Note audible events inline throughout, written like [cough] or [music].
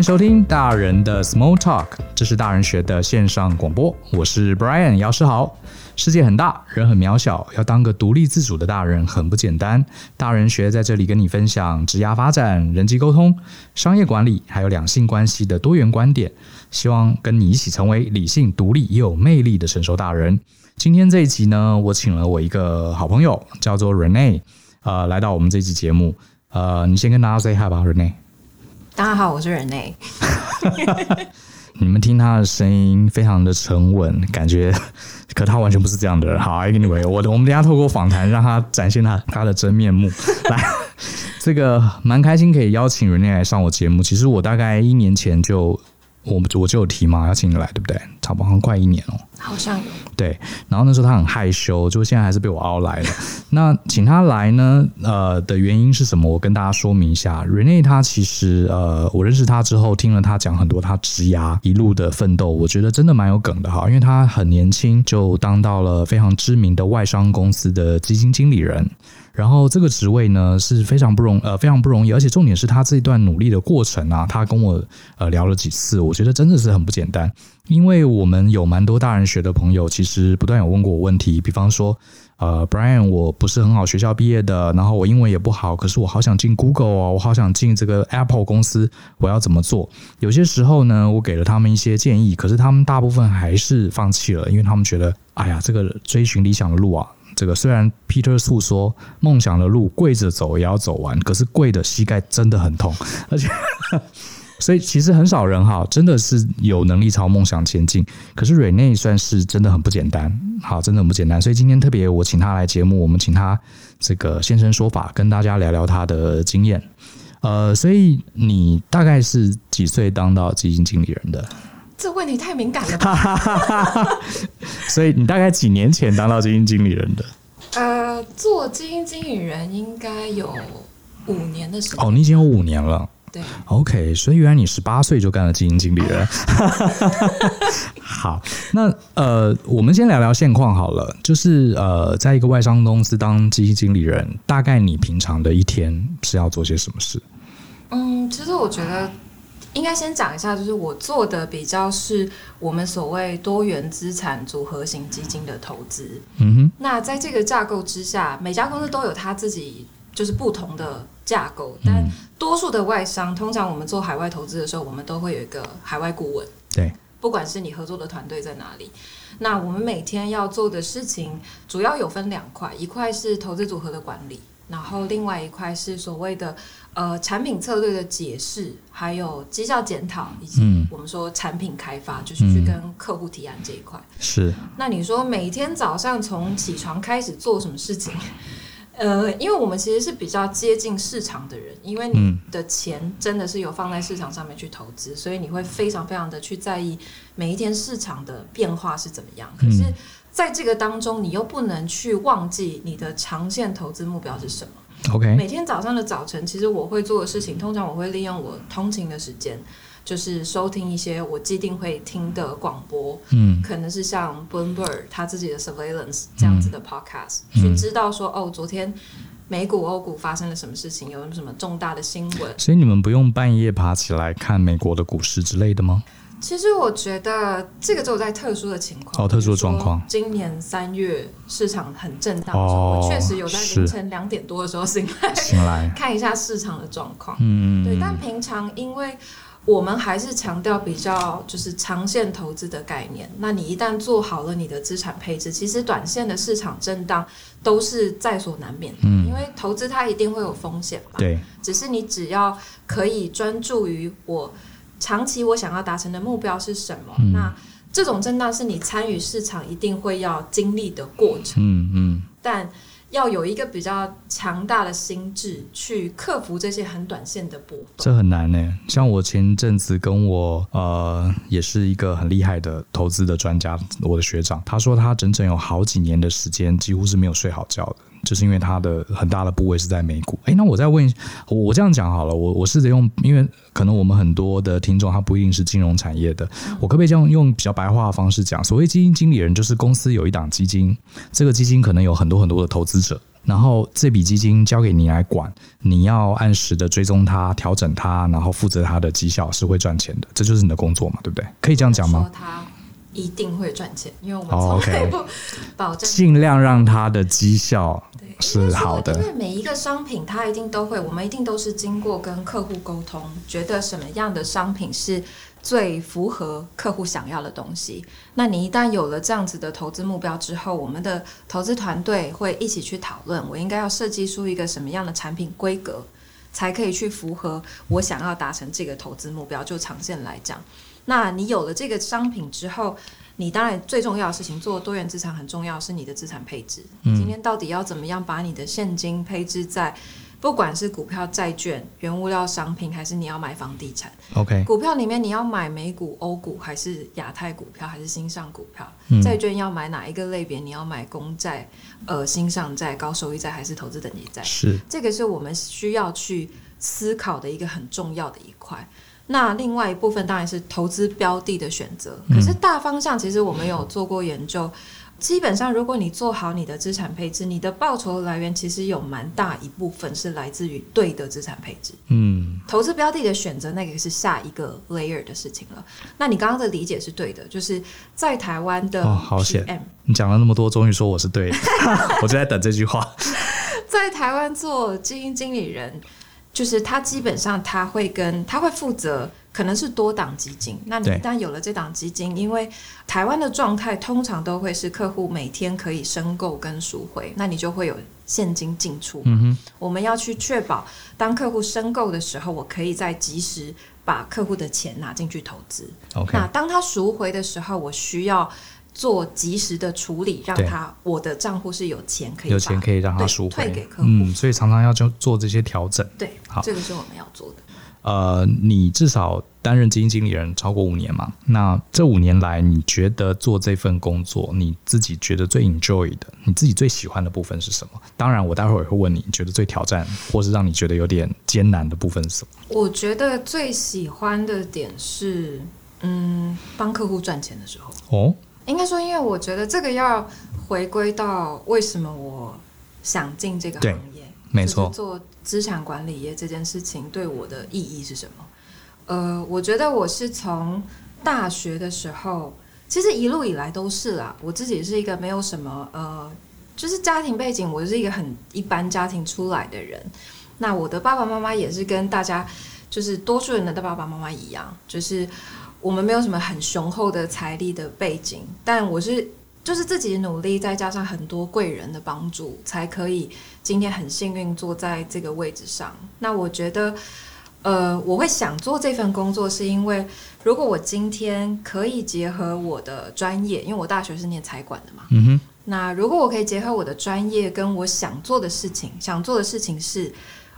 迎收听大人的 Small Talk，这是大人学的线上广播。我是 Brian 姚世豪。世界很大，人很渺小，要当个独立自主的大人很不简单。大人学在这里跟你分享职涯发展、人际沟通、商业管理，还有两性关系的多元观点，希望跟你一起成为理性、独立又有魅力的成熟大人。今天这一集呢，我请了我一个好朋友，叫做 Renee，呃，来到我们这期节目。呃，你先跟大家 say hi 吧，Rene。大家好，我是 Rene。[laughs] 你们听他的声音非常的沉稳，感觉，[laughs] 可他完全不是这样的人。好，Anyway，我我们等下透过访谈让他展现他他的真面目。[laughs] 来，这个蛮开心可以邀请 Rene 来上我节目。其实我大概一年前就。我们我就有提嘛，要请你来，对不对？差不多好像快一年哦，好像有。对，然后那时候他很害羞，就现在还是被我熬来了。[laughs] 那请他来呢，呃，的原因是什么？我跟大家说明一下。Renee 他其实呃，我认识他之后，听了他讲很多他职涯一路的奋斗，我觉得真的蛮有梗的哈。因为他很年轻就当到了非常知名的外商公司的基金经理人。然后这个职位呢是非常不容呃非常不容易，而且重点是他这一段努力的过程啊，他跟我呃聊了几次，我觉得真的是很不简单。因为我们有蛮多大人学的朋友，其实不断有问过我问题，比方说呃，Brian，我不是很好学校毕业的，然后我英文也不好，可是我好想进 Google 哦，我好想进这个 Apple 公司，我要怎么做？有些时候呢，我给了他们一些建议，可是他们大部分还是放弃了，因为他们觉得，哎呀，这个追寻理想的路啊。这个虽然 Peter 诉说梦想的路跪着走也要走完，可是跪的膝盖真的很痛，而且 [laughs] 所以其实很少人哈，真的是有能力朝梦想前进。可是 Rene 算是真的很不简单，好，真的很不简单。所以今天特别我请他来节目，我们请他这个现身说法，跟大家聊聊他的经验。呃，所以你大概是几岁当到基金经理人的？这问题太敏感了吧？[laughs] 所以你大概几年前当到基金经理人的？呃，做基金经理人应该有五年的时间。哦，你已经有五年了。对，OK，所以原来你十八岁就干了基金经理人。[laughs] 好，那呃，我们先聊聊现况好了。就是呃，在一个外商公司当基金经理人，大概你平常的一天是要做些什么事？嗯，其实我觉得。应该先讲一下，就是我做的比较是我们所谓多元资产组合型基金的投资。嗯哼。那在这个架构之下，每家公司都有它自己就是不同的架构，但多数的外商，通常我们做海外投资的时候，我们都会有一个海外顾问。对。不管是你合作的团队在哪里，那我们每天要做的事情主要有分两块，一块是投资组合的管理。然后另外一块是所谓的呃产品策略的解释，还有绩效检讨，以及我们说产品开发，嗯、就是去跟客户提案这一块。是。那你说每天早上从起床开始做什么事情？[laughs] 呃，因为我们其实是比较接近市场的人，因为你的钱真的是有放在市场上面去投资，所以你会非常非常的去在意每一天市场的变化是怎么样。可是。在这个当中，你又不能去忘记你的长线投资目标是什么。OK，每天早上的早晨，其实我会做的事情，通常我会利用我通勤的时间，就是收听一些我既定会听的广播，嗯，可能是像 Bloomberg 他自己的 Surveillance 这样子的 Podcast，嗯，去知道说哦，昨天美股、欧股发生了什么事情，有什么重大的新闻。所以你们不用半夜爬起来看美国的股市之类的吗？其实我觉得这个只有在特殊的情况，哦，特殊的状况。今年三月市场很震荡的时候，我确实有在凌晨两点多的时候醒来，醒来 [laughs] 看一下市场的状况。嗯，对。但平常因为我们还是强调比较就是长线投资的概念，那你一旦做好了你的资产配置，其实短线的市场震荡都是在所难免的。嗯，因为投资它一定会有风险嘛。对。只是你只要可以专注于我。长期我想要达成的目标是什么？嗯、那这种震荡是你参与市场一定会要经历的过程。嗯嗯。但要有一个比较强大的心智去克服这些很短线的波动，这很难呢。像我前阵子跟我呃，也是一个很厉害的投资的专家，我的学长，他说他整整有好几年的时间几乎是没有睡好觉的。就是因为它的很大的部位是在美股。哎，那我再问，我这样讲好了，我我试着用，因为可能我们很多的听众他不一定是金融产业的，我可不可以这样用比较白话的方式讲？所谓基金经理人，就是公司有一档基金，这个基金可能有很多很多的投资者，然后这笔基金交给你来管，你要按时的追踪它、调整它，然后负责它的绩效是会赚钱的，这就是你的工作嘛，对不对？可以这样讲吗？一定会赚钱，因为我们从来不保证，尽量让它的绩效是好的。因为每一个商品，它一定都会，我们一定都是经过跟客户沟通，觉得什么样的商品是。最符合客户想要的东西。那你一旦有了这样子的投资目标之后，我们的投资团队会一起去讨论，我应该要设计出一个什么样的产品规格，才可以去符合我想要达成这个投资目标。就长线来讲，那你有了这个商品之后，你当然最重要的事情，做多元资产很重要，是你的资产配置。你今天到底要怎么样把你的现金配置在？不管是股票、债券、原物料、商品，还是你要买房地产，OK，股票里面你要买美股、欧股，还是亚太股票，还是新上股票？债、嗯、券要买哪一个类别？你要买公债、呃新上债、高收益债，还是投资等级债？是这个是我们需要去思考的一个很重要的一块。那另外一部分当然是投资标的的选择，可是大方向其实我们有做过研究。嗯基本上，如果你做好你的资产配置，你的报酬来源其实有蛮大一部分是来自于对的资产配置。嗯，投资标的的选择，那个是下一个 layer 的事情了。那你刚刚的理解是对的，就是在台湾的 PM，哦，好险，你讲了那么多，终于说我是对的，[laughs] 我就在等这句话。[laughs] 在台湾做基金经理人，就是他基本上他会跟他会负责。可能是多档基金，那你一旦有了这档基金，因为台湾的状态通常都会是客户每天可以申购跟赎回，那你就会有现金进出。嗯哼，我们要去确保，当客户申购的时候，我可以再及时把客户的钱拿进去投资。OK，那当他赎回的时候，我需要做及时的处理，让他我的账户是有钱可以有钱可以让他赎回退给客户。嗯，所以常常要就做这些调整。对，好，这个是我们要做的。呃，你至少担任基金经理人超过五年嘛？那这五年来，你觉得做这份工作，你自己觉得最 enjoy 的，你自己最喜欢的部分是什么？当然，我待会儿也会问你，你觉得最挑战，或是让你觉得有点艰难的部分是什么？我觉得最喜欢的点是，嗯，帮客户赚钱的时候。哦，应该说，因为我觉得这个要回归到为什么我想进这个行业。没错，做资产管理业这件事情对我的意义是什么？呃，我觉得我是从大学的时候，其实一路以来都是啦。我自己是一个没有什么呃，就是家庭背景，我是一个很一般家庭出来的人。那我的爸爸妈妈也是跟大家，就是多数人的爸爸妈妈一样，就是我们没有什么很雄厚的财力的背景，但我是。就是自己努力，再加上很多贵人的帮助，才可以今天很幸运坐在这个位置上。那我觉得，呃，我会想做这份工作，是因为如果我今天可以结合我的专业，因为我大学是念财管的嘛。嗯哼。那如果我可以结合我的专业跟我想做的事情，想做的事情是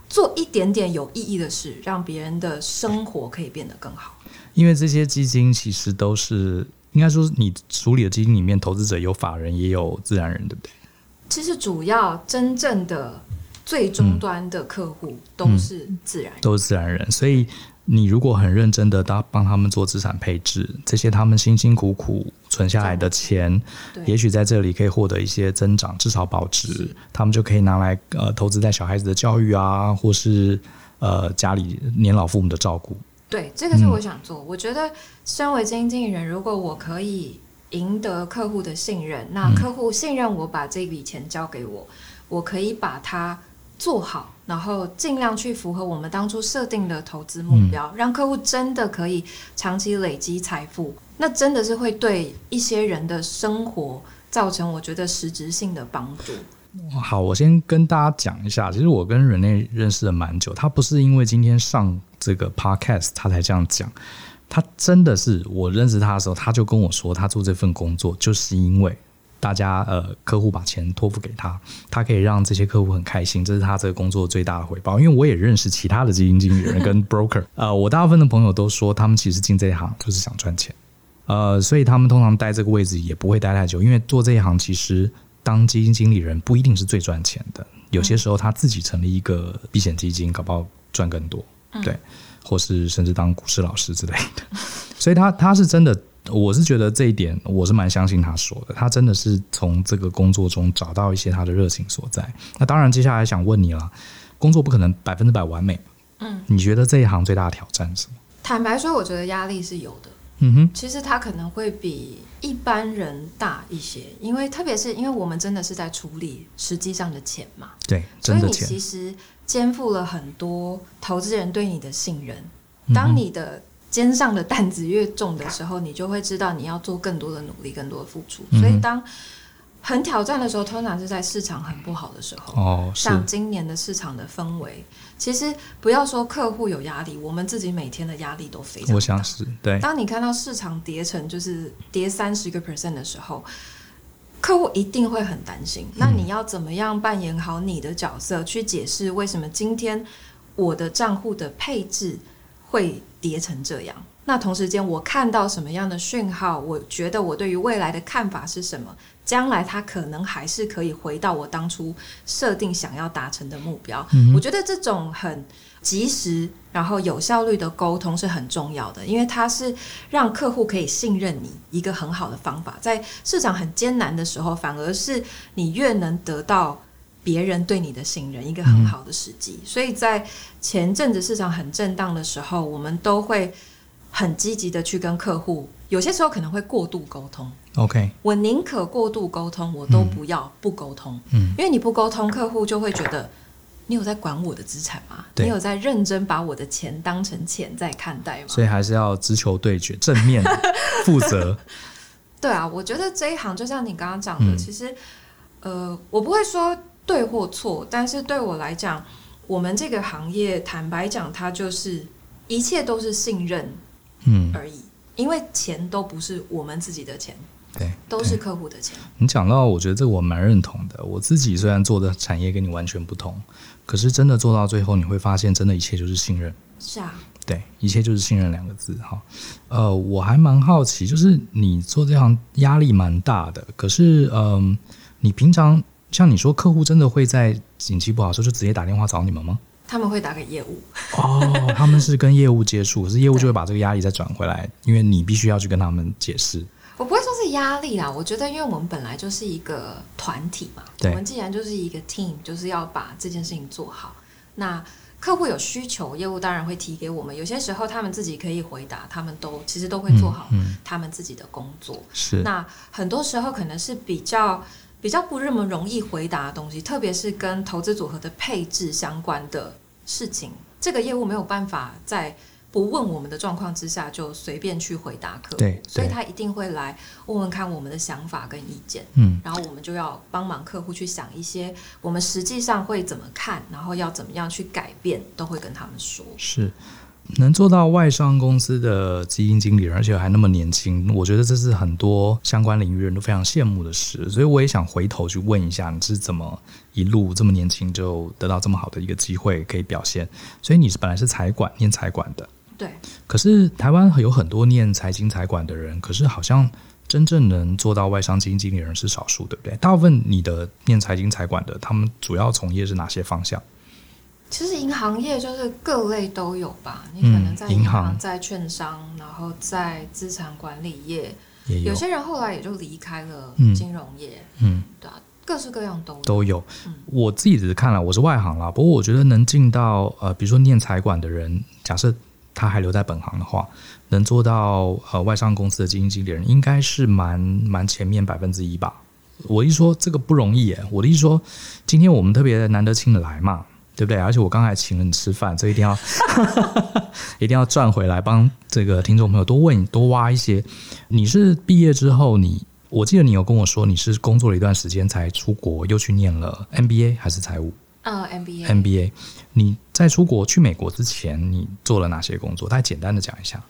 做一点点有意义的事，让别人的生活可以变得更好。因为这些基金其实都是。应该说，你处理的基金里面，投资者有法人，也有自然人，对不对？其实主要真正的最终端的客户都是自然人，嗯嗯，都是自然人。所以你如果很认真的帮帮他们做资产配置，这些他们辛辛苦苦存下来的钱，也许在这里可以获得一些增长，至少保值，他们就可以拿来呃投资在小孩子的教育啊，或是呃家里年老父母的照顾。对，这个是我想做。嗯、我觉得，身为基金经理人，如果我可以赢得客户的信任，那客户信任我，把这笔钱交给我，我可以把它做好，然后尽量去符合我们当初设定的投资目标，嗯、让客户真的可以长期累积财富。那真的是会对一些人的生活造成我觉得实质性的帮助。好，我先跟大家讲一下，其实我跟人类认识了蛮久，他不是因为今天上。这个 podcast 他才这样讲，他真的是我认识他的时候，他就跟我说，他做这份工作就是因为大家呃客户把钱托付给他，他可以让这些客户很开心，这是他这个工作最大的回报。因为我也认识其他的基金经理人跟 [laughs] broker，呃，我大部分的朋友都说，他们其实进这一行就是想赚钱，呃，所以他们通常待这个位置也不会待太久，因为做这一行其实当基金经理人不一定是最赚钱的，有些时候他自己成立一个避险基金，搞不好赚更多。对，或是甚至当股市老师之类的，[laughs] 所以他他是真的我是觉得这一点，我是蛮相信他说的。他真的是从这个工作中找到一些他的热情所在。那当然，接下来想问你了，工作不可能百分之百完美。嗯，你觉得这一行最大的挑战是什么？坦白说，我觉得压力是有的。嗯哼，其实他可能会比一般人大一些，因为特别是因为我们真的是在处理实际上的钱嘛。对，真的钱。所以你其实肩负了很多投资人对你的信任。当你的肩上的担子越重的时候，你就会知道你要做更多的努力，更多的付出。所以当很挑战的时候，通常是在市场很不好的时候。哦，像今年的市场的氛围，其实不要说客户有压力，我们自己每天的压力都非常大。我想是对。当你看到市场跌成就是跌三十个 percent 的时候，客户一定会很担心。那你要怎么样扮演好你的角色，去解释为什么今天我的账户的配置会跌成这样？那同时间，我看到什么样的讯号？我觉得我对于未来的看法是什么？将来它可能还是可以回到我当初设定想要达成的目标。嗯。我觉得这种很及时，然后有效率的沟通是很重要的，因为它是让客户可以信任你一个很好的方法。在市场很艰难的时候，反而是你越能得到别人对你的信任，一个很好的时机。所以在前阵子市场很震荡的时候，我们都会。很积极的去跟客户，有些时候可能会过度沟通。OK，我宁可过度沟通，我都不要不沟通。嗯，因为你不沟通，客户就会觉得你有在管我的资产吗？你有在认真把我的钱当成钱在看待吗？所以还是要直球对决，正面 [laughs] 负责。对啊，我觉得这一行就像你刚刚讲的，嗯、其实呃，我不会说对或错，但是对我来讲，我们这个行业，坦白讲，它就是一切都是信任。嗯，而已，因为钱都不是我们自己的钱，对，都是客户的钱。你讲到，我觉得这个我蛮认同的。我自己虽然做的产业跟你完全不同，可是真的做到最后，你会发现，真的一切就是信任。是啊，对，一切就是信任两个字。哈，呃，我还蛮好奇，就是你做这行压力蛮大的，可是，嗯、呃，你平常像你说，客户真的会在景气不好的时候就直接打电话找你们吗？他们会打给业务哦，他们是跟业务接触，可是业务就会把这个压力再转回来，因为你必须要去跟他们解释。[laughs] 我不会说是压力啦，我觉得因为我们本来就是一个团体嘛，我们既然就是一个 team，就是要把这件事情做好。那客户有需求，业务当然会提给我们。有些时候他们自己可以回答，他们都其实都会做好他们自己的工作。嗯嗯、是，那很多时候可能是比较。比较不那么容易回答的东西，特别是跟投资组合的配置相关的事情，这个业务没有办法在不问我们的状况之下就随便去回答客户，对，对，所以他一定会来问问看我们的想法跟意见，嗯，然后我们就要帮忙客户去想一些我们实际上会怎么看，然后要怎么样去改变，都会跟他们说，是。能做到外商公司的基金经理人，而且还那么年轻，我觉得这是很多相关领域人都非常羡慕的事。所以我也想回头去问一下，你是怎么一路这么年轻就得到这么好的一个机会可以表现？所以你是本来是财管，念财管的，对。可是台湾有很多念财经财管的人，可是好像真正能做到外商基金经理人是少数，对不对？大部分你的念财经财管的，他们主要从业是哪些方向？其实银行业就是各类都有吧，你可能在银行、在券商，然后在资产管理业，有，有些人后来也就离开了金融业，嗯，对啊，各式各样都有都有。我自己只是看了，我是外行啦，不过我觉得能进到呃，比如说念财管的人，假设他还留在本行的话，能做到呃外商公司的基金经理人，应该是蛮蛮前面百分之一吧。我一说这个不容易耶，我的意思说，今天我们特别难得请你来嘛。对不对？而且我刚才请了你吃饭，所以一定要 [laughs] 一定要赚回来，帮这个听众朋友多问多挖一些。你是毕业之后你，你我记得你有跟我说，你是工作了一段时间才出国，又去念了 MBA 还是财务？呃，MBA。MBA。你在出国去美国之前，你做了哪些工作？大概简单的讲一下。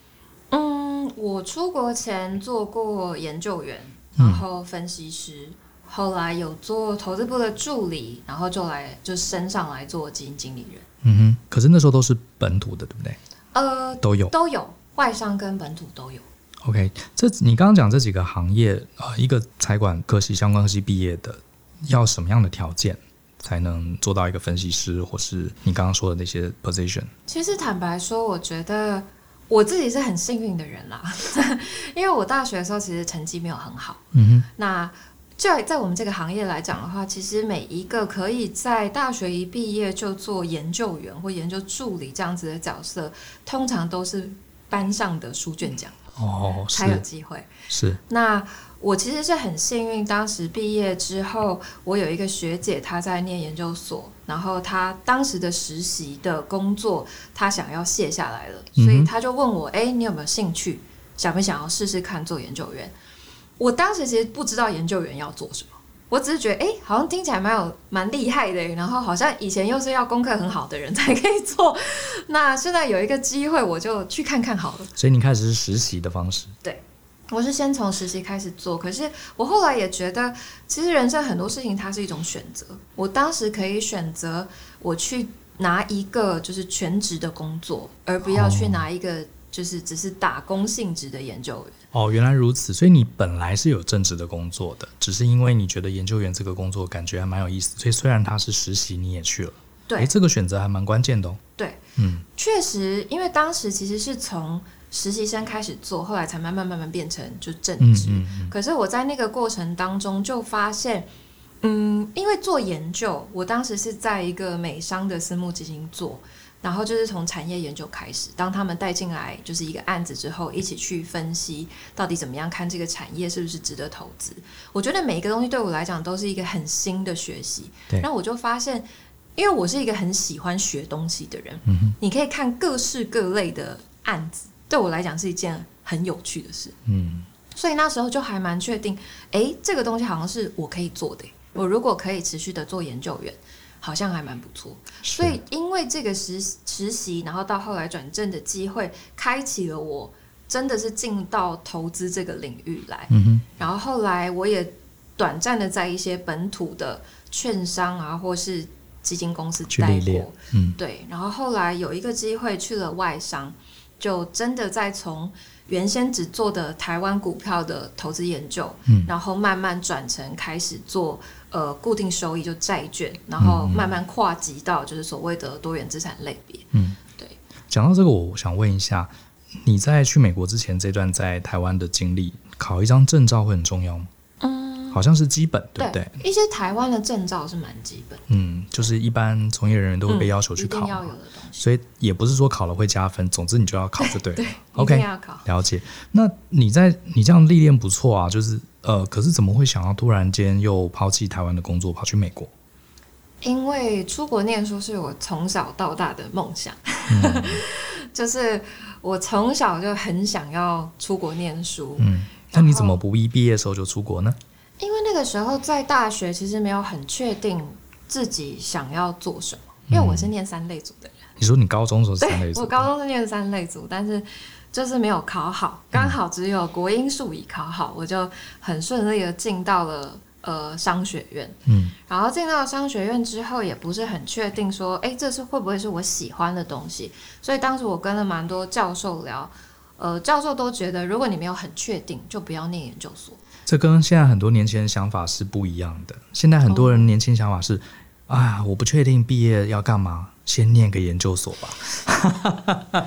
嗯，我出国前做过研究员，然后分析师。嗯后来有做投资部的助理，然后就来就升上来做基金经理人。嗯哼，可是那时候都是本土的，对不对？呃，都有都有，外商跟本土都有。OK，这你刚刚讲这几个行业啊、呃，一个财管科系相关科系毕业的，要什么样的条件才能做到一个分析师，或是你刚刚说的那些 position？其实坦白说，我觉得。我自己是很幸运的人啦，[laughs] 因为我大学的时候其实成绩没有很好。嗯哼，那在在我们这个行业来讲的话，其实每一个可以在大学一毕业就做研究员或研究助理这样子的角色，通常都是班上的书卷奖哦，才有机会。是那。我其实是很幸运，当时毕业之后，我有一个学姐，她在念研究所，然后她当时的实习的工作，她想要卸下来了，所以她就问我：“哎、欸，你有没有兴趣？想不想要试试看做研究员？”我当时其实不知道研究员要做什么，我只是觉得，哎、欸，好像听起来蛮有蛮厉害的，然后好像以前又是要功课很好的人才可以做，那现在有一个机会，我就去看看好了。所以你开始是实习的方式，对。我是先从实习开始做，可是我后来也觉得，其实人生很多事情它是一种选择。我当时可以选择我去拿一个就是全职的工作，而不要去拿一个就是只是打工性质的研究员。哦，原来如此，所以你本来是有正职的工作的，只是因为你觉得研究员这个工作感觉还蛮有意思，所以虽然他是实习，你也去了。对，诶，这个选择还蛮关键的哦。对，嗯，确实，因为当时其实是从。实习生开始做，后来才慢慢慢慢变成就正职。嗯嗯嗯。可是我在那个过程当中就发现，嗯，因为做研究，我当时是在一个美商的私募基金做，然后就是从产业研究开始，当他们带进来就是一个案子之后，一起去分析到底怎么样看这个产业是不是值得投资。我觉得每一个东西对我来讲都是一个很新的学习。对。然后我就发现，因为我是一个很喜欢学东西的人，嗯，你可以看各式各类的案子。对我来讲是一件很有趣的事，嗯，所以那时候就还蛮确定，哎，这个东西好像是我可以做的。我如果可以持续的做研究员，好像还蛮不错。所以因为这个实实习，然后到后来转正的机会，开启了我真的是进到投资这个领域来。嗯哼，然后后来我也短暂的在一些本土的券商啊，或是基金公司待过，嗯，对。然后后来有一个机会去了外商。就真的在从原先只做的台湾股票的投资研究，嗯，然后慢慢转成开始做呃固定收益就债券，然后慢慢跨级到就是所谓的多元资产类别，嗯，对。讲到这个，我想问一下，你在去美国之前这段在台湾的经历，考一张证照会很重要吗？好像是基本，对不对？对，一些台湾的证照是蛮基本。嗯，就是一般从业人员都会被要求去考，嗯、要有的东西。所以也不是说考了会加分，总之你就要考就对了。[laughs] 对，OK，要考。了解。那你在你这样历练不错啊，就是呃，可是怎么会想要突然间又抛弃台湾的工作，跑去美国？因为出国念书是我从小到大的梦想，嗯、[laughs] 就是我从小就很想要出国念书。嗯。那你怎么不一毕业的时候就出国呢？因为那个时候在大学，其实没有很确定自己想要做什么。因为我是念三类组的人。嗯、你说你高中时候是三类组？我高中是念三类组，但是就是没有考好，刚好只有国英数乙考好，我就很顺利的进到了呃商学院。嗯，然后进到商学院之后，也不是很确定说，哎，这是会不会是我喜欢的东西？所以当时我跟了蛮多教授聊。呃，教授都觉得，如果你没有很确定，就不要念研究所。这跟现在很多年轻人想法是不一样的。现在很多人年轻想法是，啊、我不确定毕业要干嘛，先念个研究所吧。[laughs]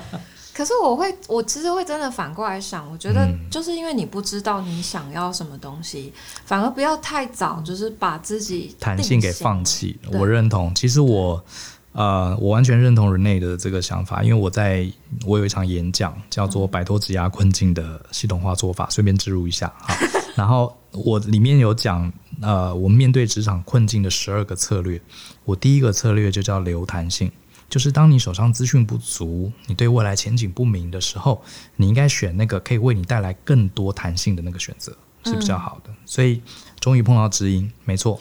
可是我会，我其实会真的反过来想，我觉得就是因为你不知道你想要什么东西，嗯、反而不要太早，就是把自己弹性给放弃。我认同，其实我。呃，我完全认同 Renee 的这个想法，因为我在我有一场演讲叫做《摆脱职涯困境的系统化做法》，顺便植入一下哈。然后我里面有讲，呃，我们面对职场困境的十二个策略。我第一个策略就叫留弹性，就是当你手上资讯不足，你对未来前景不明的时候，你应该选那个可以为你带来更多弹性的那个选择是比较好的。所以终于碰到知音，没错。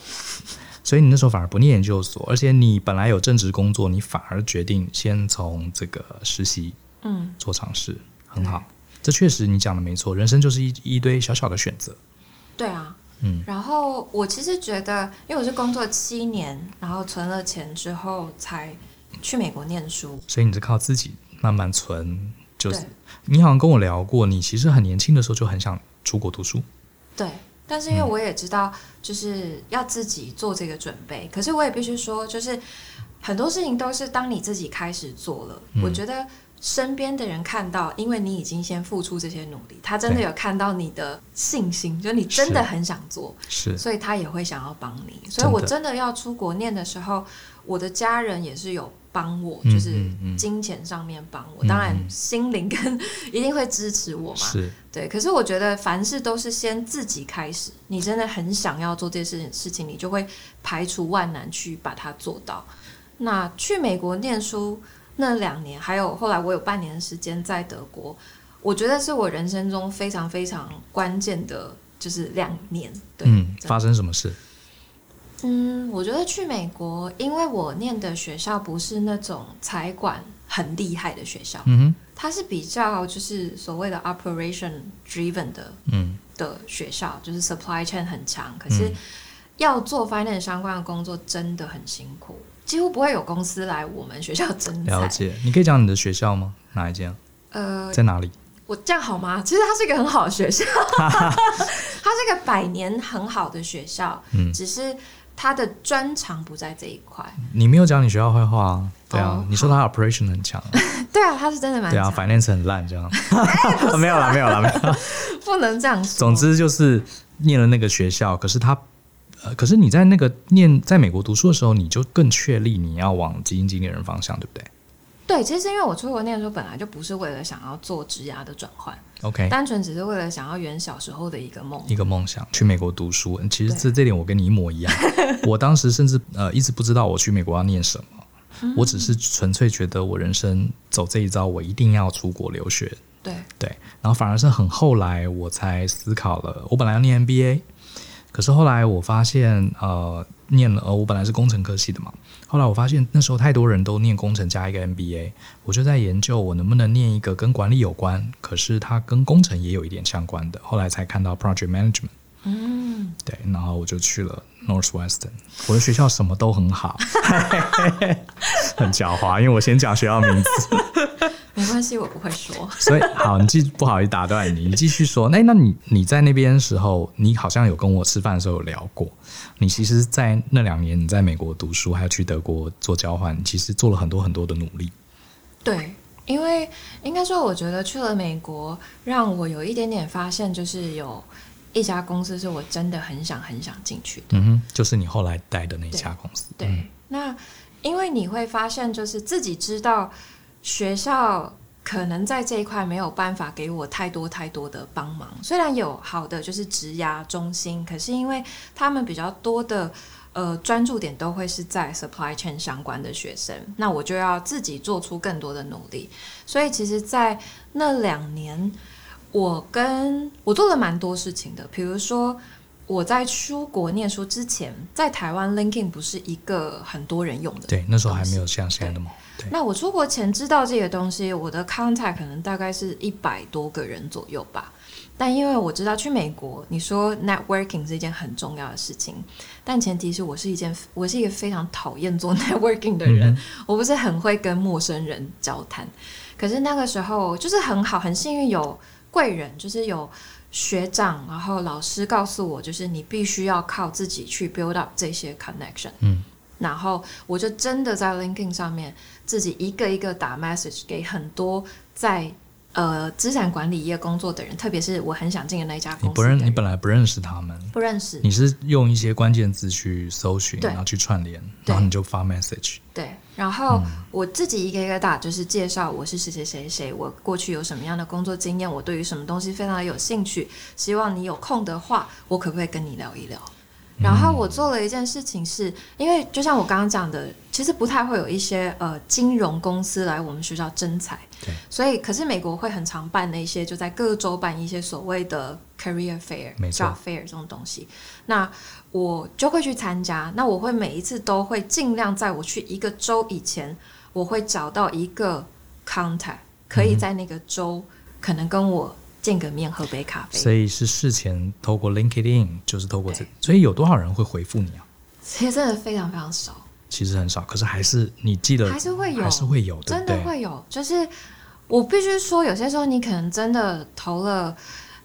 所以你那时候反而不念研究所，而且你本来有正职工作，你反而决定先从这个实习，嗯，做尝试，很好。这确实你讲的没错，人生就是一一堆小小的选择。对啊，嗯。然后我其实觉得，因为我是工作七年，然后存了钱之后才去美国念书，所以你是靠自己慢慢存。就是你好像跟我聊过，你其实很年轻的时候就很想出国读书。对。但是因为我也知道，就是要自己做这个准备。可是我也必须说，就是很多事情都是当你自己开始做了，我觉得身边的人看到，因为你已经先付出这些努力，他真的有看到你的信心，就你真的很想做，是，所以他也会想要帮你。所以我真的要出国念的时候，我的家人也是有帮我，就是金钱上面帮我，嗯嗯嗯，当然心灵跟一定会支持我嘛。是，对。可是我觉得凡事都是先自己开始，你真的很想要做这件事情，事情你就会排除万难去把它做到。那去美国念书那两年，还有后来我有半年的时间在德国，我觉得是我人生中非常非常关键的，就是两年。对，嗯，发生什么事？嗯，我觉得去美国，因为我念的学校不是那种财管很厉害的学校，嗯哼，它是比较就是所谓的 operation driven 的，嗯，的学校，就是 supply chain 很强，可是要做 finance 相关的工作真的很辛苦。几乎不会有公司来我们学校征才。了解，你可以讲你的学校吗？哪一间？呃，在哪里？我这样好吗？其实它是一个很好的学校，它是一个百年很好的学校。嗯，只是它的专长不在这一块。你没有讲你学校坏话啊？对啊，哦、你说它 operation 很强。[laughs] 对啊，它是真的蛮强。对啊，finance 很烂这样。欸、[laughs] 没有啦，没有啦，没有。[laughs] 不能这样说。总之就是念了那个学校，可是他。可是你在那个念在美国读书的时候，你就更确立你要往基因经理人方向，对不对？对，其实因为我出国念书本来就不是为了想要做职涯的转换，OK，单纯只是为了想要圆小时候的一个梦，一个梦想，去美国读书。其实这这点我跟你一模一样，我当时甚至呃一直不知道我去美国要念什么，嗯、我只是纯粹觉得我人生走这一遭，我一定要出国留学。对对，然后反而是很后来我才思考了，我本来要念 MBA。可是后来我发现，呃，念了，呃，我本来是工程科系的嘛。后来我发现那时候太多人都念工程加一个 MBA，我就在研究我能不能念一个跟管理有关，可是它跟工程也有一点相关的。后来才看到 Project Management，嗯，对，然后我就去了 Northwestern。我的学校什么都很好，[laughs] [laughs] 很狡猾，因为我先讲学校名字。没关系，我不会说。[laughs] 所以好，你继不好意思打断你，你继续说。那那你你在那边的时候，你好像有跟我吃饭的时候有聊过。你其实，在那两年你在美国读书，还有去德国做交换，其实做了很多很多的努力。对，因为应该说，我觉得去了美国，让我有一点点发现，就是有一家公司是我真的很想很想进去的。嗯哼，就是你后来待的那家公司。对，那因为你会发现，就是自己知道。学校可能在这一块没有办法给我太多太多的帮忙，虽然有好的就是职涯中心，可是因为他们比较多的呃专注点都会是在 supply chain 相关的学生，那我就要自己做出更多的努力。所以其实，在那两年，我跟我做了蛮多事情的，比如说我在出国念书之前，在台湾 LinkedIn 不是一个很多人用的，对，那时候还没有像现在那么。那我出国前知道这个东西，我的 contact 可能大概是一百多个人左右吧。但因为我知道去美国，你说 networking 是一件很重要的事情，但前提是我是一件我是一个非常讨厌做 [laughs] networking 的人，嗯、我不是很会跟陌生人交谈。可是那个时候就是很好，很幸运有贵人，就是有学长，然后老师告诉我，就是你必须要靠自己去 build up 这些 connection。嗯。然后我就真的在 LinkedIn 上面自己一个一个打 message 给很多在呃资产管理业工作的人，特别是我很想进的那一家公司。你不认，你本来不认识他们，不认识。你是用一些关键字去搜寻，然后去串联，然后你就发 message。对，然后我自己一个一个打，就是介绍我是谁谁谁谁，我过去有什么样的工作经验，我对于什么东西非常的有兴趣，希望你有空的话，我可不可以跟你聊一聊？然后我做了一件事情是，是因为就像我刚刚讲的，其实不太会有一些呃金融公司来我们学校征才，对，所以可是美国会很常办的一些，就在各个州办一些所谓的 career fair、job fair 这种东西，那我就会去参加。那我会每一次都会尽量在我去一个州以前，我会找到一个 contact，可以在那个州可能跟我。见个面，喝杯咖啡。所以是事前透过 LinkedIn，就是透过这，所以有多少人会回复你啊？其实真的非常非常少。其实很少，可是还是你记得，还是会有，还是会有，对对，真的会有。就是我必须说，有些时候你可能真的投了，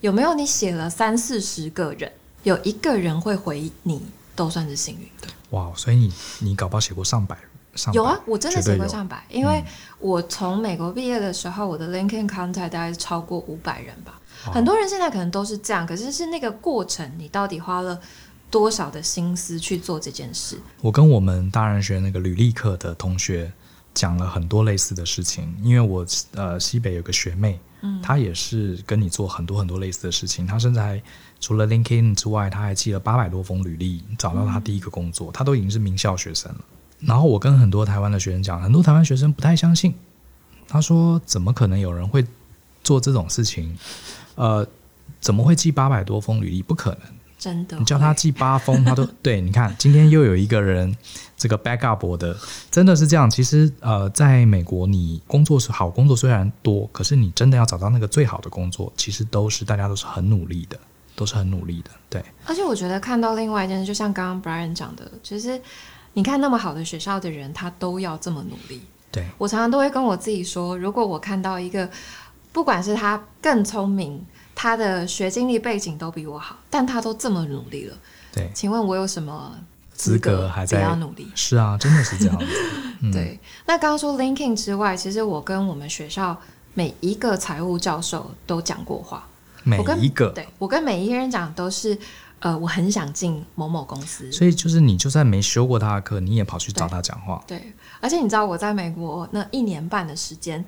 有没有你写了三四十个人，有一个人会回你，都算是幸运的。哇，所以你你搞不好写过上百上有啊，我真的写过上百，因为我从美国毕业的时候，我的 LinkedIn contact 大概超过五百人吧。哦、很多人现在可能都是这样，可是是那个过程，你到底花了多少的心思去做这件事？我跟我们大人学那个履历课的同学讲了很多类似的事情，因为我呃西北有个学妹，嗯，她也是跟你做很多很多类似的事情，她甚至还。除了 LinkedIn 之外，她还寄了八百多封履历，找到她第一个工作。她都已经是名校学生了。然后我跟很多台湾的学生讲，很多台湾学生不太相信。他说：“怎么可能有人会做这种事情？呃，怎么会寄八百多封履历？不可能，真的。你叫他寄八封，他都 [laughs] 对。你看，今天又有一个人这个 backup 我的，真的是这样。其实，呃，在美国，你工作是好工作虽然多，可是你真的要找到那个最好的工作，其实都是大家都是很努力的。”都是很努力的，对。而且我觉得看到另外一件事，就像刚刚 Brian 讲的，其实你看那么好的学校的人，他都要这么努力。对。我常常都会跟我自己说，如果我看到一个，不管是他更聪明，他的学经历背景都比我好，但他都这么努力了，对。请问我有什么资格还在要努力？是啊，真的是这样子。[laughs] 嗯、对。那刚刚说 LinkedIn 之外，其实我跟我们学校每一个财务教授都讲过话。每一个，我对我跟每一个人讲都是，呃，我很想进某某公司。所以就是你就算没修过他的课，你也跑去找他讲话。对，对，而且你知道我在美国那一年半的时间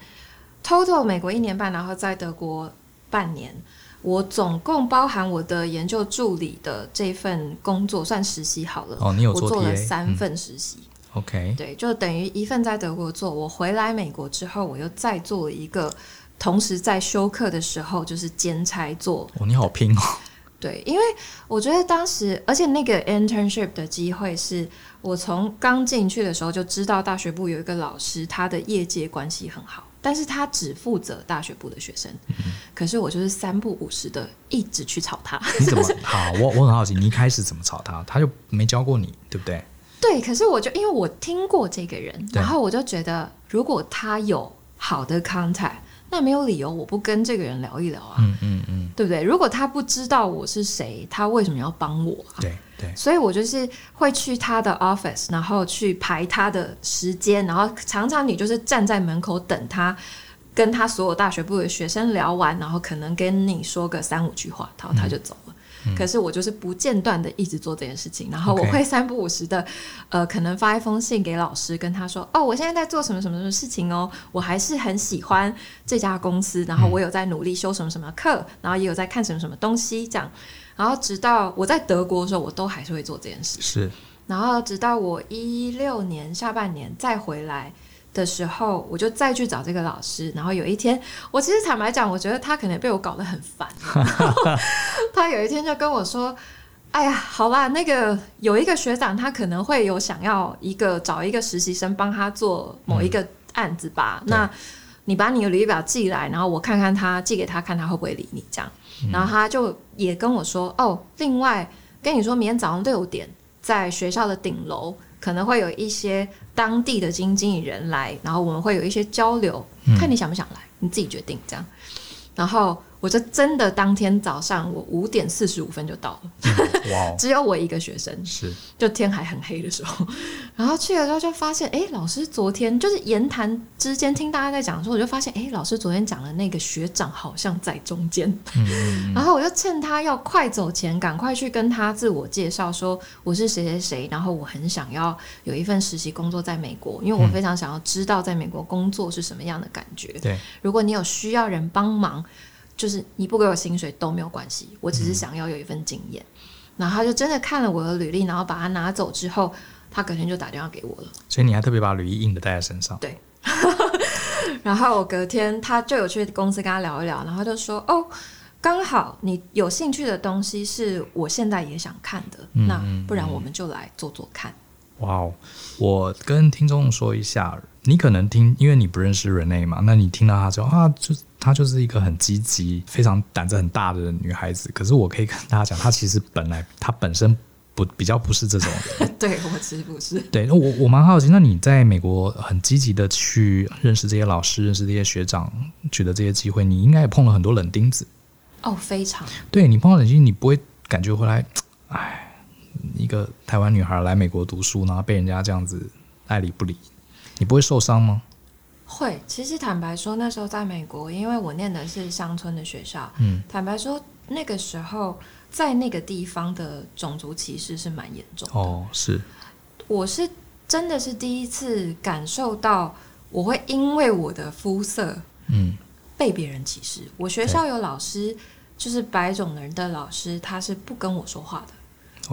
，total 美国一年半，然后在德国半年，我总共包含我的研究助理的这份工作算实习好了。哦，你有做 TA？我做了三份实习。嗯、OK，对，就等于一份在德国做，我回来美国之后，我又再做了一个。同时在休课的时候，就是兼差做。哦，你好拼哦。对，因为我觉得当时，而且那个 internship 的机会是我从刚进去的时候就知道，大学部有一个老师，他的业界关系很好，但是他只负责大学部的学生。嗯、可是我就是三不五时的一直去吵他。你怎么好？我我很好奇，你一开始怎么吵他？他就没教过你，对不对？对，可是我就因为我听过这个人，然后我就觉得，如果他有好的 contact。那没有理由我不跟这个人聊一聊啊，嗯嗯嗯，对不对？如果他不知道我是谁，他为什么要帮我啊？对对，所以我就是会去他的 office，然后去排他的时间，然后常常你就是站在门口等他，跟他所有大学部的学生聊完，然后可能跟你说个三五句话，然后他就走了。嗯。可是我就是不间断的一直做这件事情，然后我会三不五时的，呃，可能发一封信给老师，跟他说，哦，我现在在做什么什么什么事情哦，我还是很喜欢这家公司，然后我有在努力修什么什么课，然后也有在看什么什么东西，这样，然后直到我在德国的时候，我都还是会做这件事，是，然后直到我一六年下半年再回来。的时候，我就再去找这个老师。然后有一天，我其实坦白讲，我觉得他可能被我搞得很烦。[laughs] 他有一天就跟我说：“哎呀，好吧，那个有一个学长，他可能会有想要一个找一个实习生帮他做某一个案子吧。嗯、那你把你的履历表寄来，然后我看看他寄给他，看他会不会理你这样。然后他就也跟我说：哦，另外跟你说明天早上六点在学校的顶楼。”可能会有一些当地的基金经理人来，然后我们会有一些交流，嗯、看你想不想来，你自己决定这样。然后。我就真的当天早上，我五点四十五分就到了，嗯、哇！[laughs] 只有我一个学生，是 [laughs] 就天还很黑的时候，然后去了之后就发现，哎，老师昨天就是言谈之间听大家在讲的时候，我就发现，哎，老师昨天讲的那个学长好像在中间，[laughs] 然后我就趁他要快走前，赶快去跟他自我介绍，说我是谁谁谁，然后我很想要有一份实习工作在美国，因为我非常想要知道在美国工作是什么样的感觉。对，如果你有需要人帮忙。就是你不给我薪水都没有关系，我只是想要有一份经验。嗯、然后他就真的看了我的履历，然后把它拿走之后，他隔天就打电话给我了。所以你还特别把履历印的带在身上？对。[laughs] 然后我隔天他就有去公司跟他聊一聊，然后就说：“哦，刚好你有兴趣的东西是我现在也想看的，嗯、那不然我们就来做做看。”哇哦！我跟听众说一下，你可能听，因为你不认识 Renee 嘛，那你听到她之后啊，就她就是一个很积极、非常胆子很大的女孩子。可是我可以跟大家讲，她其实本来她本身不比较不是这种人。[laughs] 对，我其实不是。对，那我我蛮好奇，那你在美国很积极的去认识这些老师、认识这些学长，取得这些机会，你应该也碰了很多冷钉子。哦，非常。对，你碰到冷钉，你不会感觉回来，哎。一个台湾女孩来美国读书，然后被人家这样子爱理不理，你不会受伤吗？会，其实坦白说，那时候在美国，因为我念的是乡村的学校，嗯，坦白说，那个时候在那个地方的种族歧视是蛮严重的。哦，是，我是真的是第一次感受到，我会因为我的肤色，嗯，被别人歧视。我学校有老师，就是白种人的老师，他是不跟我说话的。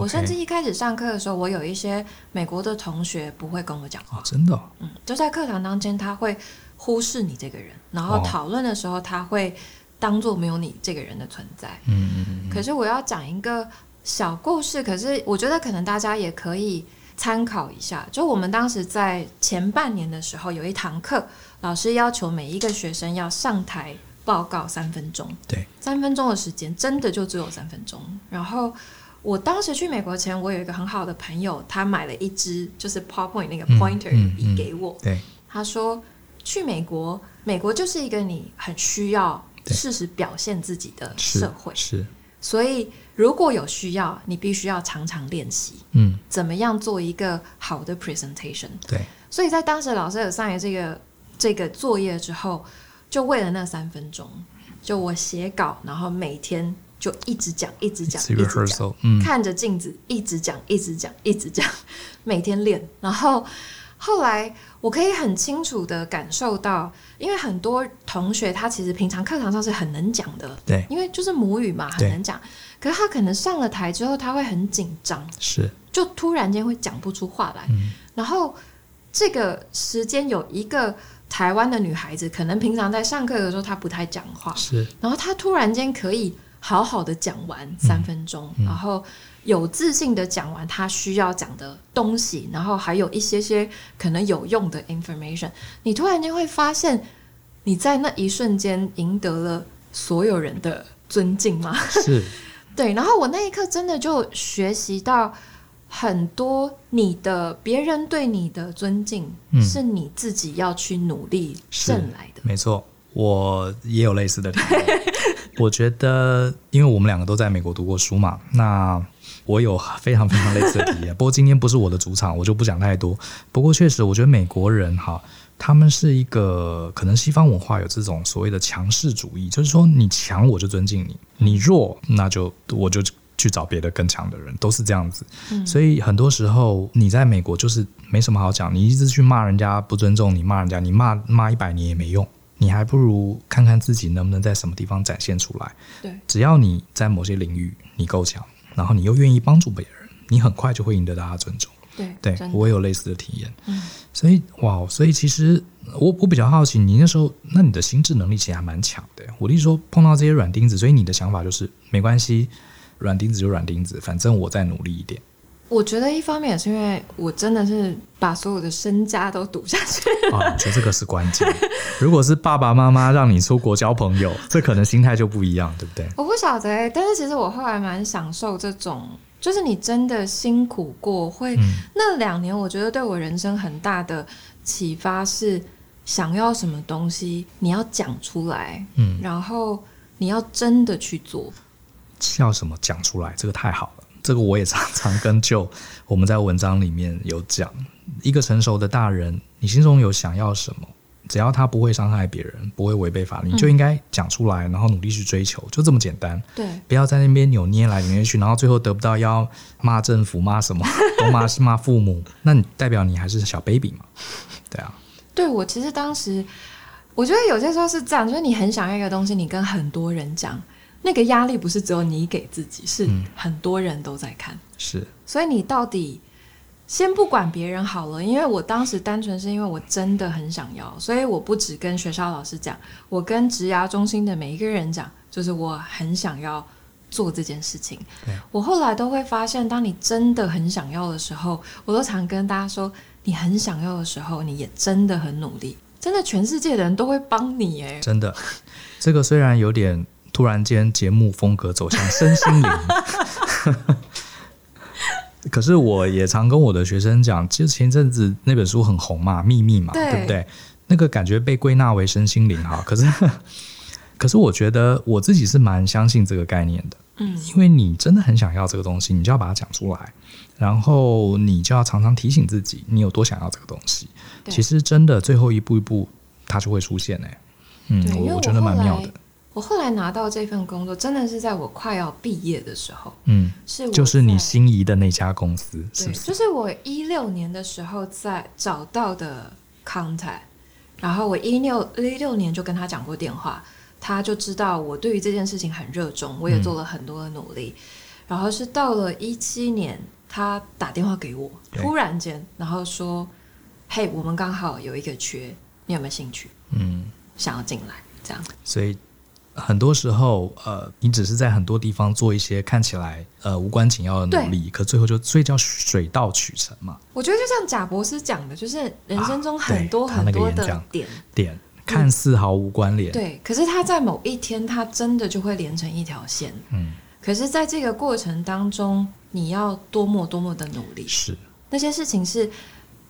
我甚至一开始上课的时候，我有一些美国的同学不会跟我讲话，哦，真的，嗯，就在课堂当中他会忽视你这个人，然后讨论的时候他会当做没有你这个人的存在，嗯嗯嗯。可是我要讲一个小故事，可是我觉得可能大家也可以参考一下。就我们当时在前半年的时候，有一堂课，老师要求每一个学生要上台报告三分钟，对，三分钟的时间真的就只有三分钟，然后。我当时去美国前，我有一个很好的朋友，他买了一支就是 PowerPoint 那个 Pointer 笔给我。对，他说去美国，美国就是一个你很需要适时表现自己的社会。是，所以如果有需要，你必须要常常练习。嗯，怎么样做一个好的 presentation？对，所以在当时老师有上来这个这个作业之后，就为了那三分钟，就我写稿，然后每天。就一直讲，一直讲，一直讲，嗯，看着镜子，一直讲，一直讲，一直讲，每天练。然后 [laughs] 后来，我可以很清楚的感受到，因为很多同学他其实平常课堂上是很能讲的，对，因为就是母语嘛，很能讲。可是他可能上了台之后，他会很紧张，是，就突然间会讲不出话来。嗯，然后这个时间有一个台湾的女孩子，可能平常在上课的时候她不太讲话，是，然后她突然间可以。好好的讲完三分钟，然后有自信的讲完他需要讲的东西，然后还有一些些可能有用的 information，你突然间会发现你在那一瞬间赢得了所有人的尊敬吗？是，[laughs] 对。然后我那一刻真的就学习到很多，你的别人对你的尊敬，嗯，是你自己要去努力挣来的。没错，我也有类似的体验。[laughs] 我觉得，因为我们两个都在美国读过书嘛，那我有非常非常类似的体验。[laughs] 不过今天不是我的主场，我就不讲太多。不过确实，我觉得美国人哈，他们是一个可能西方文化有这种所谓的强势主义，就是说你强我就尊敬你，你弱那就我就去找别的更强的人，都是这样子。所以很多时候你在美国就是没什么好讲，你一直去骂人家不尊重你，骂人家你骂骂一百年也没用。你还不如看看自己能不能在什么地方展现出来。对，只要你在某些领域你够强，然后你又愿意帮助别人，你很快就会赢得大家尊重。对，对我也有类似的体验。嗯，所以哇，所以其实我我比较好奇，你那时候那你的心智能力其实还蛮强的。我的意思说，碰到这些软钉子，所以你的想法就是没关系，软钉子就软钉子，反正我再努力一点。我觉得一方面也是因为我真的是把所有的身家都赌下去啊，我觉得这个是关键。如果是爸爸妈妈让你出国交朋友，[laughs] 这可能心态就不一样，对不对？我不晓得，但是其实我后来蛮享受这种，就是你真的辛苦过，会、嗯、那两年，我觉得对我人生很大的启发是，想要什么东西你要讲出来，嗯，然后你要真的去做，要什么讲出来，这个太好了。这个我也常常跟就我们在文章里面有讲，一个成熟的大人，你心中有想要什么，只要他不会伤害别人，不会违背法律，你就应该讲出来，然后努力去追求，就这么简单。对，不要在那边扭捏来扭捏去，然后最后得不到要骂政府骂什么，都骂是骂父母，那你代表你还是小 baby 嘛？[laughs] 对啊。对，我其实当时我觉得有些时候是这样，就是你很想要一个东西，你跟很多人讲。那个压力不是只有你给自己，是很多人都在看。嗯、是，所以你到底先不管别人好了，因为我当时单纯是因为我真的很想要，所以我不止跟学校老师讲，我跟职涯中心的每一个人讲，就是我很想要做这件事情。对，我后来都会发现，当你真的很想要的时候，我都常跟大家说，你很想要的时候，你也真的很努力，真的全世界的人都会帮你。哎，真的，这个虽然有点。突然间，节目风格走向身心灵。[laughs] 可是我也常跟我的学生讲，其实前阵子那本书很红嘛，《秘密》嘛，对，对不对？那个感觉被归纳为身心灵哈。[laughs] 可是可是我觉得我自己是蛮相信这个概念的，嗯，因为你真的很想要这个东西，你就要把它讲出来，然后你就要常常提醒自己，你有多想要这个东西。其实真的最后一步一步，它就会出现哎。嗯，我我觉得蛮妙的。我后来拿到这份工作，真的是在我快要毕业的时候。嗯，是就是你心仪的那家公司，是不是？就是我一六年的时候在找到的 contact，然后我一六一六年就跟他讲过电话，他就知道我对于这件事情很热衷，我也做了很多的努力。嗯、然后是到了一七年，他打电话给我，突然间，然后说：“嘿，我们刚好有一个缺，你有没有兴趣？嗯，想要进来这样。”所以。很多时候，呃，你只是在很多地方做一些看起来呃无关紧要的努力，可最后就所以叫水到渠成嘛。我觉得就像贾博士讲的，就是人生中很多很多的点、点看似毫无关联，对，可是他在某一天，他真的就会连成一条线。嗯，可是在这个过程当中，你要多么多么的努力，是那些事情是。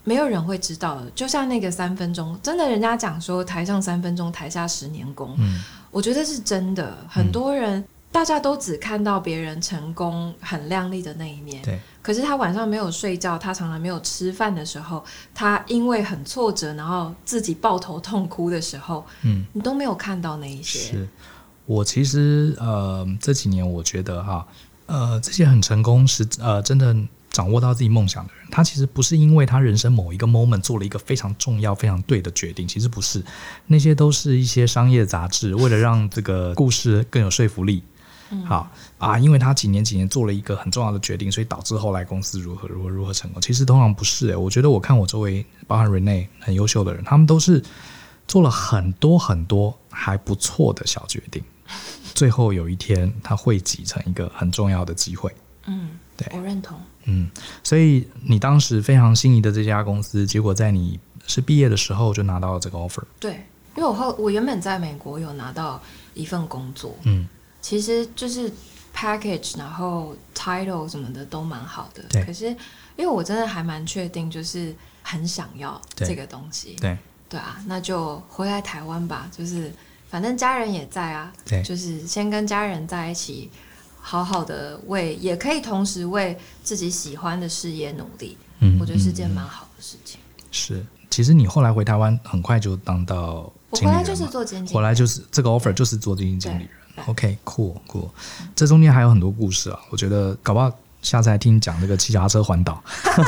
没有人会知道的，就像那个三分钟，真的，人家讲说台上三分钟，台下十年功。嗯，我觉得是真的。很多人，嗯，大家都只看到别人成功很亮丽的那一面。对。可是他晚上没有睡觉，他常常没有吃饭的时候，他因为很挫折，然后自己抱头痛哭的时候，嗯，你都没有看到那一些。是我其实呃这几年我觉得哈呃这些很成功是呃真的。掌握到自己梦想的人，他其实不是因为他人生某一个 moment 做了一个非常重要、非常对的决定，其实不是，那些都是一些商业杂志为了让这个故事更有说服力。嗯、好啊，因为他几年几年做了一个很重要的决定，所以导致后来公司如何如何如何成功。其实通常不是诶、欸，我觉得我看我周围，包含 Rene 很优秀的人，他们都是做了很多很多还不错的小决定，[laughs] 最后有一天他汇集成一个很重要的机会。嗯，对，我认同。嗯，所以你当时非常心仪的这家公司，结果在你是毕业的时候就拿到了这个 offer。对，因为我后我原本在美国有拿到一份工作，嗯，其实就是 package，然后 title 什么的都蛮好的。对，可是因为我真的还蛮确定，就是很想要这个东西。对，对啊，那就回来台湾吧，就是反正家人也在啊，对，就是先跟家人在一起。好好的为，也可以同时为自己喜欢的事业努力，嗯，我觉得是件蛮好的事情。是，其实你后来回台湾，很快就当到我回来就是做经理，回来就是这个 offer 就是做经理经理人。OK，cool，cool，、okay, cool、嗯、这中间还有很多故事啊，我觉得搞不好下次还听你讲那个骑脚踏车环岛，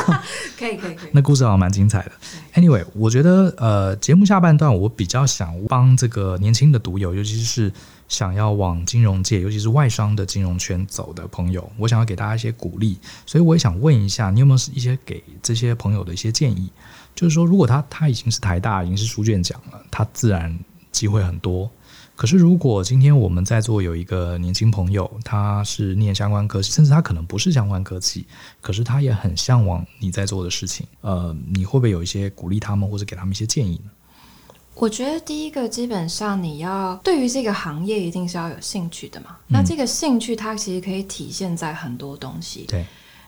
[laughs] 可以可以可以，那故事好像蛮精彩的。Anyway，我觉得呃，节目下半段我比较想帮这个年轻的读友，尤其是。想要往金融界，尤其是外商的金融圈走的朋友，我想要给大家一些鼓励，所以我也想问一下，你有没有一些给这些朋友的一些建议？就是说，如果他他已经是台大，已经是书卷奖了，他自然机会很多。可是，如果今天我们在座有一个年轻朋友，他是念相关科，甚至他可能不是相关科技，可是他也很向往你在做的事情，呃，你会不会有一些鼓励他们，或者给他们一些建议呢？我觉得第一个，基本上你要对于这个行业一定是要有兴趣的嘛。嗯、那这个兴趣它其实可以体现在很多东西。对，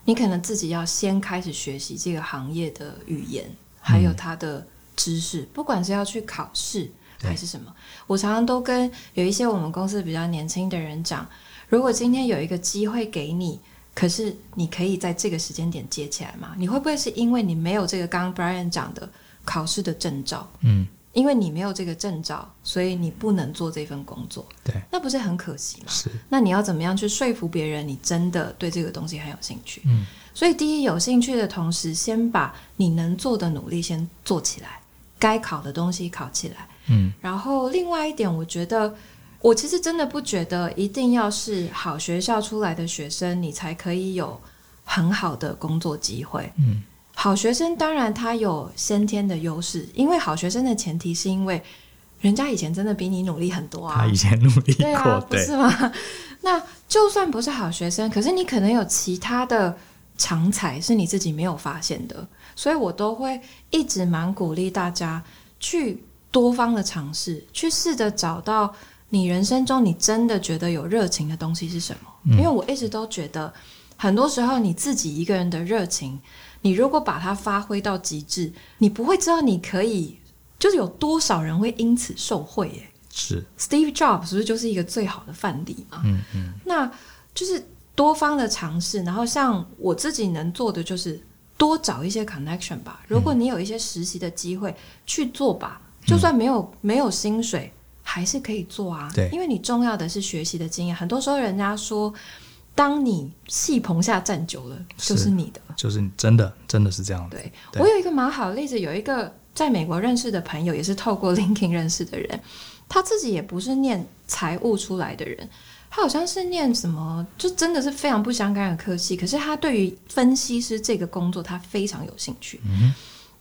你可能自己要先开始学习这个行业的语言，还有它的知识，嗯、不管是要去考试还是什么。我常常都跟有一些我们公司比较年轻的人讲，如果今天有一个机会给你，可是你可以在这个时间点接起来吗？你会不会是因为你没有这个刚刚 Brian 讲的考试的证照？嗯。因为你没有这个证照，所以你不能做这份工作。对，那不是很可惜吗？是。那你要怎么样去说服别人？你真的对这个东西很有兴趣。嗯。所以，第一，有兴趣的同时，先把你能做的努力先做起来，该考的东西考起来。嗯。然后，另外一点，我觉得，我其实真的不觉得一定要是好学校出来的学生，你才可以有很好的工作机会。嗯。好学生当然他有先天的优势，因为好学生的前提是因为人家以前真的比你努力很多啊。他以前努力过，对啊，不是吗？[laughs] 那就算不是好学生，可是你可能有其他的长才是你自己没有发现的，所以我都会一直蛮鼓励大家去多方的尝试，去试着找到你人生中你真的觉得有热情的东西是什么。嗯。因为我一直都觉得，很多时候你自己一个人的热情。你如果把它发挥到极致，你不会知道你可以，就是有多少人会因此受惠耶。是，Steve Jobs 是不是就是一个最好的范例嘛？嗯嗯，那就是多方的尝试，然后像我自己能做的就是多找一些 connection 吧。如果你有一些实习的机会去做吧，嗯、就算没有没有薪水，还是可以做啊。对，因为你重要的是学习的经验。很多时候人家说，当你戏棚下站久了，就是你的，就是真的真的是这样。对，对我有一个蛮好的例子，有一个在美国认识的朋友，也是透过 [laughs] LinkedIn 认识的人。他自己也不是念财务出来的人，他好像是念什么，就真的是非常不相干的科系。可是他对于分析师这个工作，他非常有兴趣。嗯，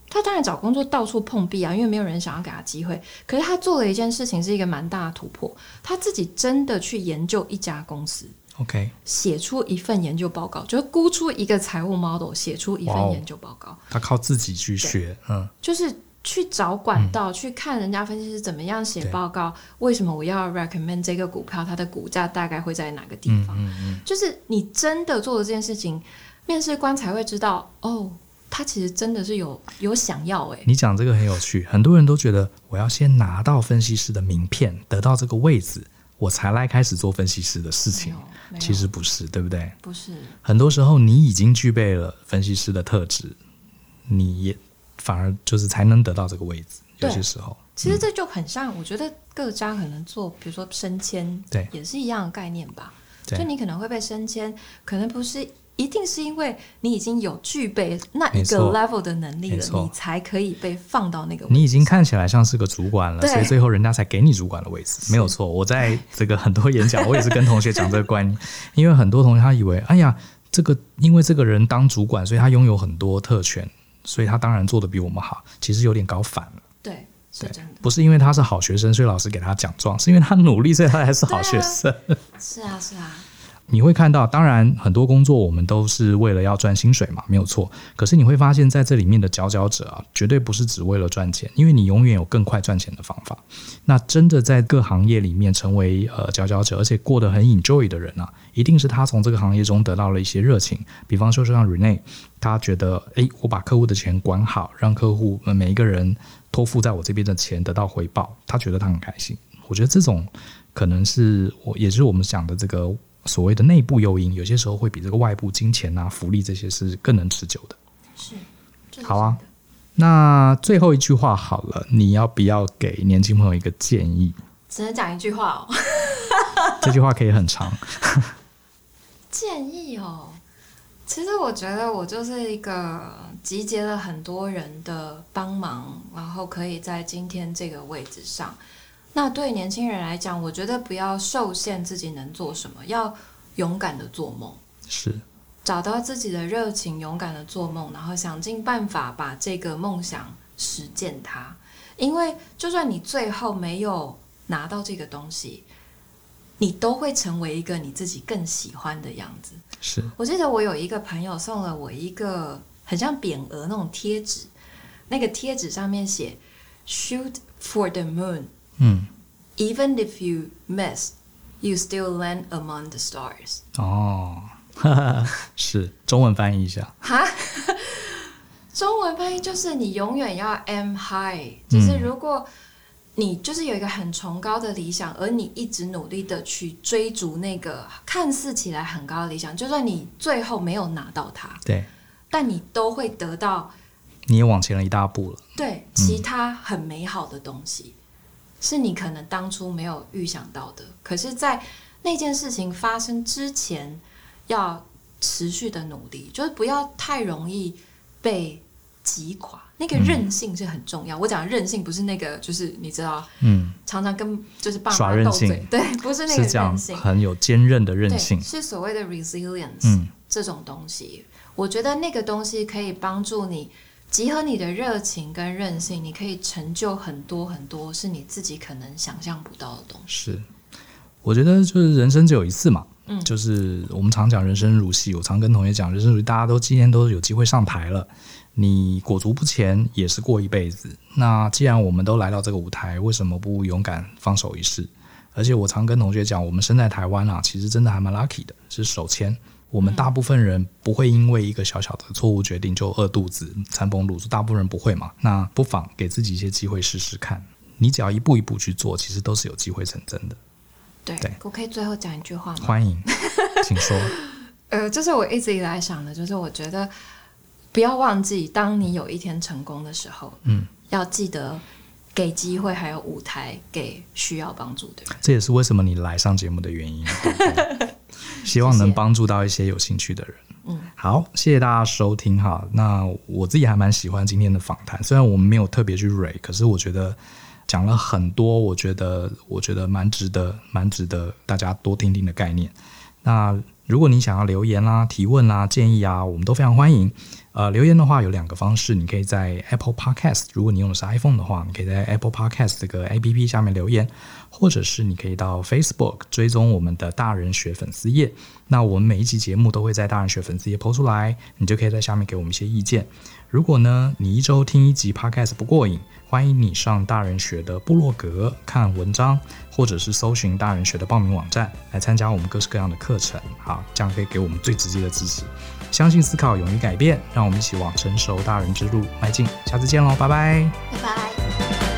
他当然找工作到处碰壁啊，因为没有人想要给他机会。可是他做了一件事情，是一个蛮大的突破。他自己真的去研究一家公司，OK，写出一份研究报告，就是估出一个财务 model，写出一份研究报告。他靠自己去学，嗯，就是。去找管道，嗯、去看人家分析师怎么样写报告，为什么我要 recommend 这个股票，它的股价大概会在哪个地方？嗯就是你真的做了这件事情，面试官才会知道，哦，他其实真的是有有想要哎。你讲这个很有趣，很多人都觉得我要先拿到分析师的名片，得到这个位置，我才来开始做分析师的事情。其实不是，对不对？不是，很多时候你已经具备了分析师的特质，你也。反而就是才能得到这个位置，有些时候，其实这就很像，我觉得各家可能做，比如说升迁，对，也是一样的概念吧。就你可能会被升迁，可能不是一定是因为你已经有具备那一个 level 的能力了，你才可以被放到那个位置。你已经看起来像是个主管了，所以最后人家才给你主管的位置，[laughs] 没有错。我在这个很多演讲，我也是跟同学讲这个观念，[laughs] 因为很多同学他以为，哎呀，这个因为这个人当主管，所以他拥有很多特权。所以他当然做得比我们好，其实有点搞反了。对，是真的。不是因为他是好学生，所以老师给他奖状，是因为他努力，所以他才是好学生。啊 [laughs] 是啊，是啊。你会看到，当然很多工作我们都是为了要赚薪水嘛，没有错。可是你会发现在这里面的佼佼者啊，绝对不是只为了赚钱，因为你永远有更快赚钱的方法。那真的在各行业里面成为呃佼佼者，而且过得很 enjoy 的人啊，一定是他从这个行业中得到了一些热情。比方说，像 Rene，他觉得，诶，我把客户的钱管好，让客户每一个人托付在我这边的钱得到回报，他觉得他很开心。我觉得这种可能是我，也是我们讲的这个。所谓的内部诱因，有些时候会比这个外部金钱啊、福利这些是更能持久的。是，好啊。那最后一句话好了，你要不要给年轻朋友一个建议？只能讲一句话哦。[laughs] [laughs] 这句话可以很长。建议哦，其实我觉得我就是一个集结了很多人的帮忙，然后可以在今天这个位置上。那对年轻人来讲，我觉得不要受限自己能做什么，要勇敢的做梦，是找到自己的热情，勇敢的做梦，然后想尽办法把这个梦想实践它。因为就算你最后没有拿到这个东西，你都会成为一个你自己更喜欢的样子。是我记得我有一个朋友送了我一个很像匾额那种贴纸，那个贴纸上面写 “Shoot for the moon”。嗯，Even if you miss, you still land among the stars。哦，是中文翻译一下。哈，中文翻译就是你永远要 aim high，就是如果你就是有一个很崇高的理想，而你一直努力的去追逐那个看似起来很高的理想，就算你最后没有拿到它，对，但你都会得到，你也往前了一大步了。对，其他很美好的东西。是你可能当初没有预想到的，可是，在那件事情发生之前，要持续的努力，就是不要太容易被击垮。那个韧性是很重要。嗯、我讲的韧性不是那个，就是你知道，嗯，常常跟就是爸妈斗嘴，对，不是那个韧性，很有坚韧的韧性，是所谓的 resilience，嗯，这种东西，我觉得那个东西可以帮助你。集合你的热情跟韧性，你可以成就很多很多，是你自己可能想象不到的东西。是，我觉得就是人生只有一次嘛，嗯，就是我们常讲人生如戏，我常跟同学讲人生如戏，大家都今天都有机会上台了，你裹足不前也是过一辈子。那既然我们都来到这个舞台，为什么不勇敢放手一试？而且我常跟同学讲，我们身在台湾啊，其实真的还蛮 lucky 的，是手牵。我们大部分人不会因为一个小小的错误决定就饿肚子、餐风露宿，大部分人不会嘛。那不妨给自己一些机会试试看。你只要一步一步去做，其实都是有机会成真的。对，对我可以最后讲一句话吗？欢迎，[laughs] 请说。呃，这是我一直以来想的，就是我觉得不要忘记，当你有一天成功的时候，嗯，要记得给机会还有舞台给需要帮助的人。这也是为什么你来上节目的原因。[laughs] 希望能帮助到一些有兴趣的人。嗯，好，谢谢大家收听哈。那我自己还蛮喜欢今天的访谈，虽然我们没有特别去 rate，可是我觉得讲了很多，我觉得我觉得蛮值得，蛮值得大家多听听的概念。那如果你想要留言啦、啊、提问啦、啊、建议啊，我们都非常欢迎。呃，留言的话有两个方式，你可以在 Apple Podcast，如果你用的是 iPhone 的话，你可以在 Apple Podcast 这个 APP 下面留言，或者是你可以到 Facebook 追踪我们的大人学粉丝页。那我们每一期节目都会在大人学粉丝页 PO 出来，你就可以在下面给我们一些意见。如果呢，你一周听一集 Podcast 不过瘾，欢迎你上大人学的部落格看文章，或者是搜寻大人学的报名网站来参加我们各式各样的课程。好，这样可以给我们最直接的支持。相信思考，勇于改变，让我们一起往成熟大人之路迈进。下次见喽，拜拜，拜拜。